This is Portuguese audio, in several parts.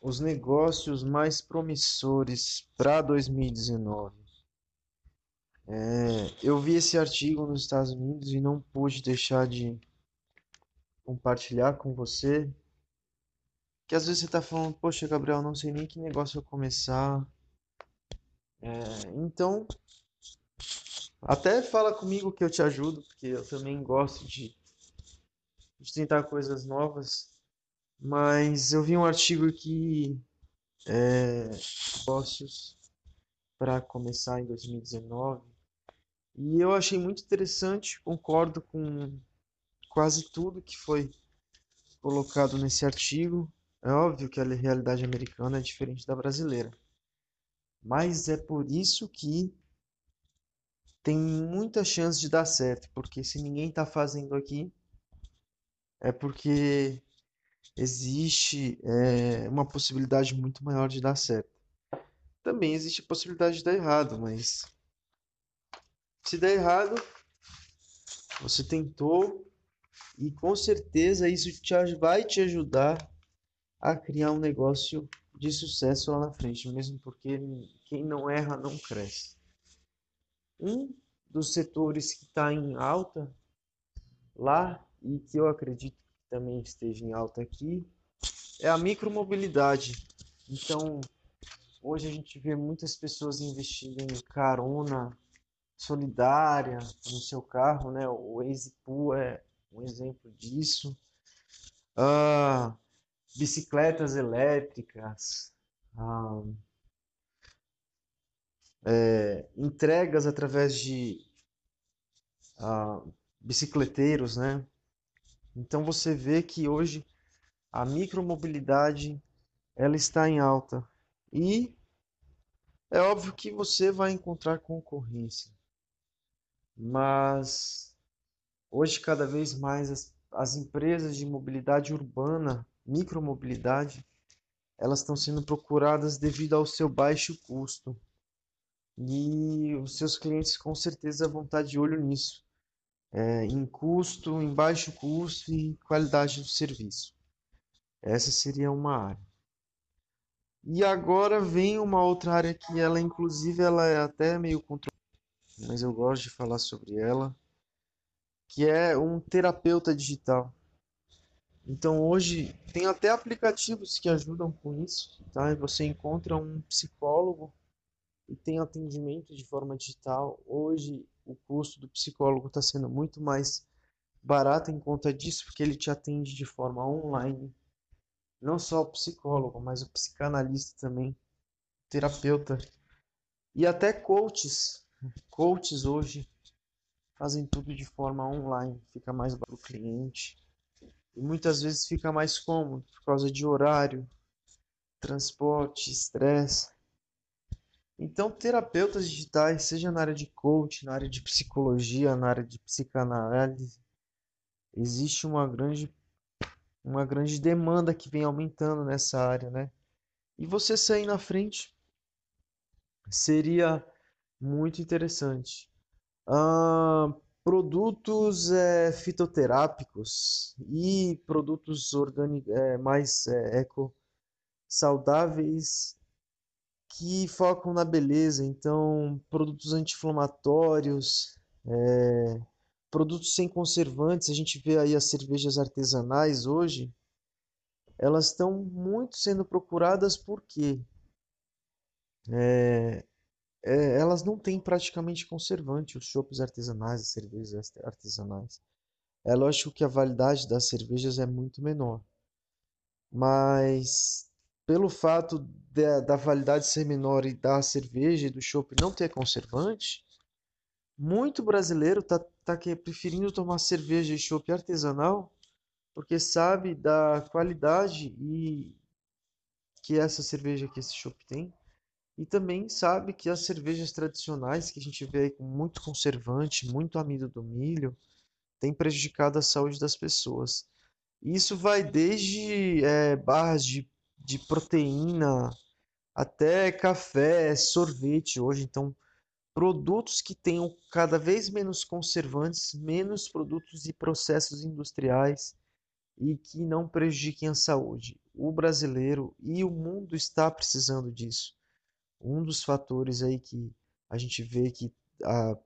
os negócios mais promissores para 2019. É, eu vi esse artigo nos Estados Unidos e não pude deixar de compartilhar com você. Que às vezes você está falando, poxa, Gabriel, não sei nem que negócio eu começar. É, então, até fala comigo que eu te ajudo, porque eu também gosto de, de tentar coisas novas. Mas eu vi um artigo aqui, é, negócios para começar em 2019. E eu achei muito interessante, concordo com quase tudo que foi colocado nesse artigo. É óbvio que a realidade americana é diferente da brasileira. Mas é por isso que tem muita chance de dar certo, porque se ninguém está fazendo aqui, é porque existe é, uma possibilidade muito maior de dar certo. Também existe a possibilidade de dar errado, mas se der errado, você tentou e com certeza isso te, vai te ajudar a criar um negócio de sucesso lá na frente, mesmo porque quem não erra não cresce. Um dos setores que está em alta lá e que eu acredito também esteja em alta aqui é a micromobilidade. Então, hoje a gente vê muitas pessoas investindo em carona solidária no seu carro, né? O EasyPool é um exemplo disso. Ah, bicicletas elétricas, ah, é, entregas através de ah, bicicleteiros, né? Então você vê que hoje a micromobilidade ela está em alta e é óbvio que você vai encontrar concorrência, mas hoje cada vez mais as, as empresas de mobilidade urbana micromobilidade, elas estão sendo procuradas devido ao seu baixo custo. E os seus clientes com certeza vão estar de olho nisso. É, em custo, em baixo custo e qualidade do serviço. Essa seria uma área. E agora vem uma outra área que ela inclusive ela é até meio controversa, mas eu gosto de falar sobre ela, que é um terapeuta digital. Então hoje tem até aplicativos que ajudam com isso, tá? Você encontra um psicólogo e tem atendimento de forma digital. Hoje o custo do psicólogo está sendo muito mais barato em conta disso, porque ele te atende de forma online. Não só o psicólogo, mas o psicanalista também, terapeuta e até coaches. Coaches hoje fazem tudo de forma online, fica mais para o cliente. E muitas vezes fica mais cômodo por causa de horário, transporte, estresse. Então, terapeutas digitais, seja na área de coach, na área de psicologia, na área de psicanálise, existe uma grande uma grande demanda que vem aumentando nessa área, né? E você sair na frente seria muito interessante. Produtos é, fitoterápicos e produtos orgânicos é, mais é, eco saudáveis que focam na beleza, então produtos anti-inflamatórios, é, produtos sem conservantes, a gente vê aí as cervejas artesanais hoje, elas estão muito sendo procuradas porque é, é, elas não têm praticamente conservante, os chopps artesanais, as cervejas artesanais. É lógico que a validade das cervejas é muito menor, mas pelo fato de, da validade ser menor e da cerveja e do chopp não ter conservante, muito brasileiro tá, tá preferindo tomar cerveja e chopp artesanal porque sabe da qualidade e que essa cerveja que esse chopp tem e também sabe que as cervejas tradicionais que a gente vê aí com muito conservante, muito amido do milho, tem prejudicado a saúde das pessoas. Isso vai desde é, barras de, de proteína até café, sorvete hoje. Então, produtos que tenham cada vez menos conservantes, menos produtos e processos industriais e que não prejudiquem a saúde. o brasileiro e o mundo está precisando disso. Um dos fatores aí que a gente vê que a,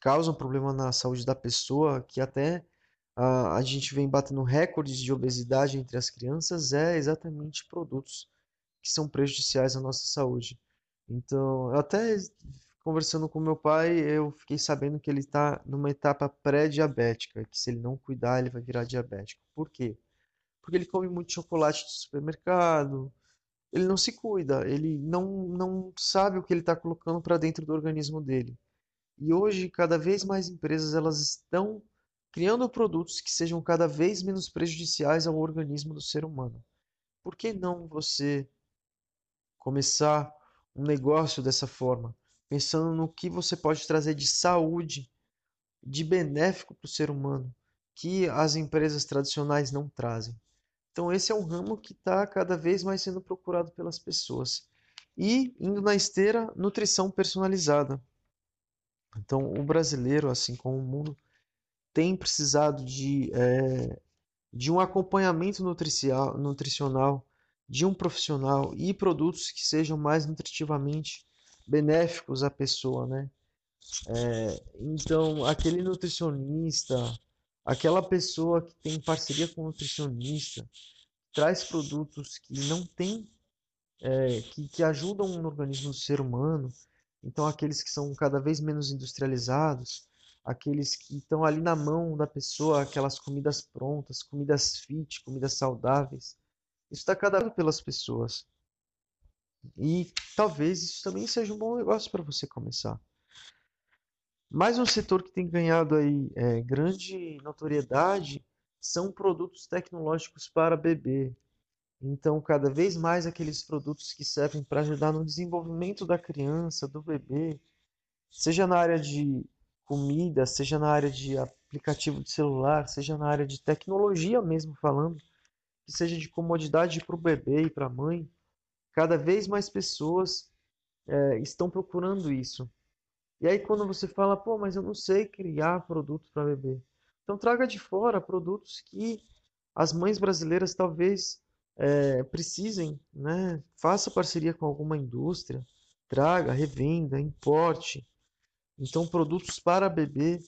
causa um problema na saúde da pessoa, que até a, a gente vem batendo recordes de obesidade entre as crianças, é exatamente produtos que são prejudiciais à nossa saúde. Então, eu até conversando com meu pai, eu fiquei sabendo que ele está numa etapa pré-diabética, que se ele não cuidar, ele vai virar diabético. Por quê? Porque ele come muito chocolate de supermercado, ele não se cuida, ele não, não sabe o que ele está colocando para dentro do organismo dele. E hoje, cada vez mais empresas elas estão criando produtos que sejam cada vez menos prejudiciais ao organismo do ser humano. Por que não você começar um negócio dessa forma? pensando no que você pode trazer de saúde, de benéfico para o ser humano, que as empresas tradicionais não trazem. Então, esse é um ramo que está cada vez mais sendo procurado pelas pessoas. E, indo na esteira, nutrição personalizada. Então, o brasileiro, assim como o mundo, tem precisado de, é, de um acompanhamento nutricional, de um profissional e produtos que sejam mais nutritivamente benéficos à pessoa, né? É, então, aquele nutricionista, aquela pessoa que tem parceria com o nutricionista, traz produtos que não tem, é, que, que ajudam no organismo do ser humano. Então, aqueles que são cada vez menos industrializados, aqueles que estão ali na mão da pessoa, aquelas comidas prontas, comidas fit, comidas saudáveis. Isso está cada vez pelas pessoas. E talvez isso também seja um bom negócio para você começar. Mais um setor que tem ganhado aí é, grande notoriedade são produtos tecnológicos para bebê. Então, cada vez mais aqueles produtos que servem para ajudar no desenvolvimento da criança, do bebê, seja na área de comida, seja na área de aplicativo de celular, seja na área de tecnologia mesmo falando, que seja de comodidade para o bebê e para a mãe cada vez mais pessoas é, estão procurando isso. E aí quando você fala, pô, mas eu não sei criar produtos para bebê. Então traga de fora produtos que as mães brasileiras talvez é, precisem, né? Faça parceria com alguma indústria, traga, revenda, importe. Então produtos para bebê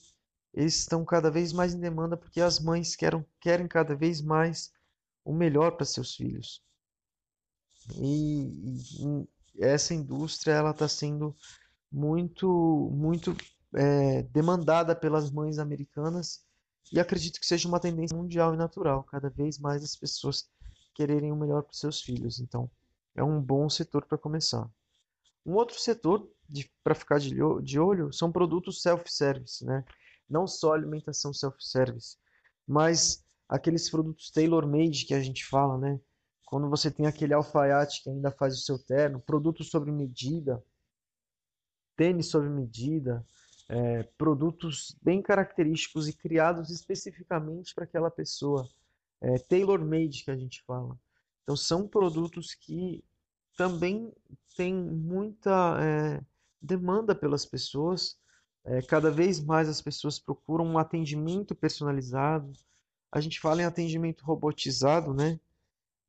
eles estão cada vez mais em demanda porque as mães querem, querem cada vez mais o melhor para seus filhos. E, e essa indústria ela está sendo muito muito é, demandada pelas mães americanas e acredito que seja uma tendência mundial e natural cada vez mais as pessoas quererem o melhor para seus filhos então é um bom setor para começar um outro setor para ficar de, de olho são produtos self-service né não só alimentação self-service mas aqueles produtos tailor-made que a gente fala né quando você tem aquele alfaiate que ainda faz o seu terno, produtos sob medida, tênis sob medida, é, produtos bem característicos e criados especificamente para aquela pessoa, é, tailor-made que a gente fala. Então são produtos que também têm muita é, demanda pelas pessoas. É, cada vez mais as pessoas procuram um atendimento personalizado. A gente fala em atendimento robotizado, né?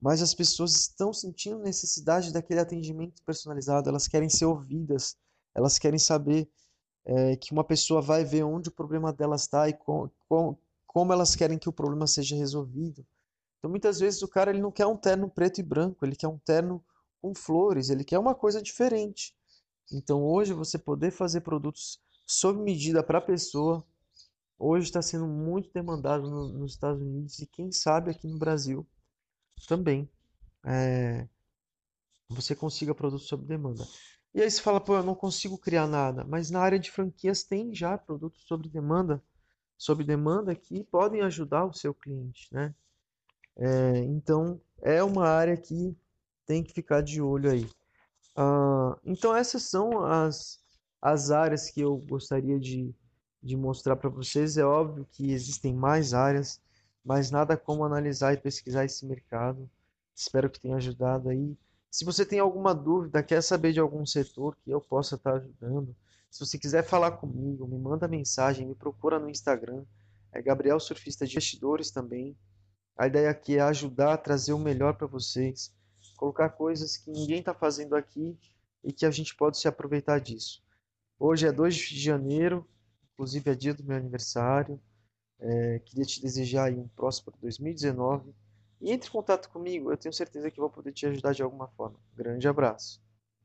mas as pessoas estão sentindo necessidade daquele atendimento personalizado, elas querem ser ouvidas, elas querem saber é, que uma pessoa vai ver onde o problema delas está e com, com, como elas querem que o problema seja resolvido. Então muitas vezes o cara ele não quer um terno preto e branco, ele quer um terno com flores, ele quer uma coisa diferente. Então hoje você poder fazer produtos sob medida para a pessoa, hoje está sendo muito demandado no, nos Estados Unidos e quem sabe aqui no Brasil também é, você consiga produtos sob demanda. E aí você fala, pô, eu não consigo criar nada, mas na área de franquias tem já produtos sob demanda, sob demanda que podem ajudar o seu cliente, né? É, então é uma área que tem que ficar de olho aí. Uh, então essas são as, as áreas que eu gostaria de, de mostrar para vocês. É óbvio que existem mais áreas mas nada como analisar e pesquisar esse mercado. Espero que tenha ajudado aí. Se você tem alguma dúvida, quer saber de algum setor que eu possa estar ajudando, se você quiser falar comigo, me manda mensagem, me procura no Instagram, é Gabriel Surfista de Investidores também. A ideia aqui é ajudar a trazer o melhor para vocês, colocar coisas que ninguém está fazendo aqui e que a gente pode se aproveitar disso. Hoje é 2 de janeiro, inclusive é dia do meu aniversário. É, queria te desejar um próspero 2019 e entre em contato comigo, eu tenho certeza que vou poder te ajudar de alguma forma. Grande abraço.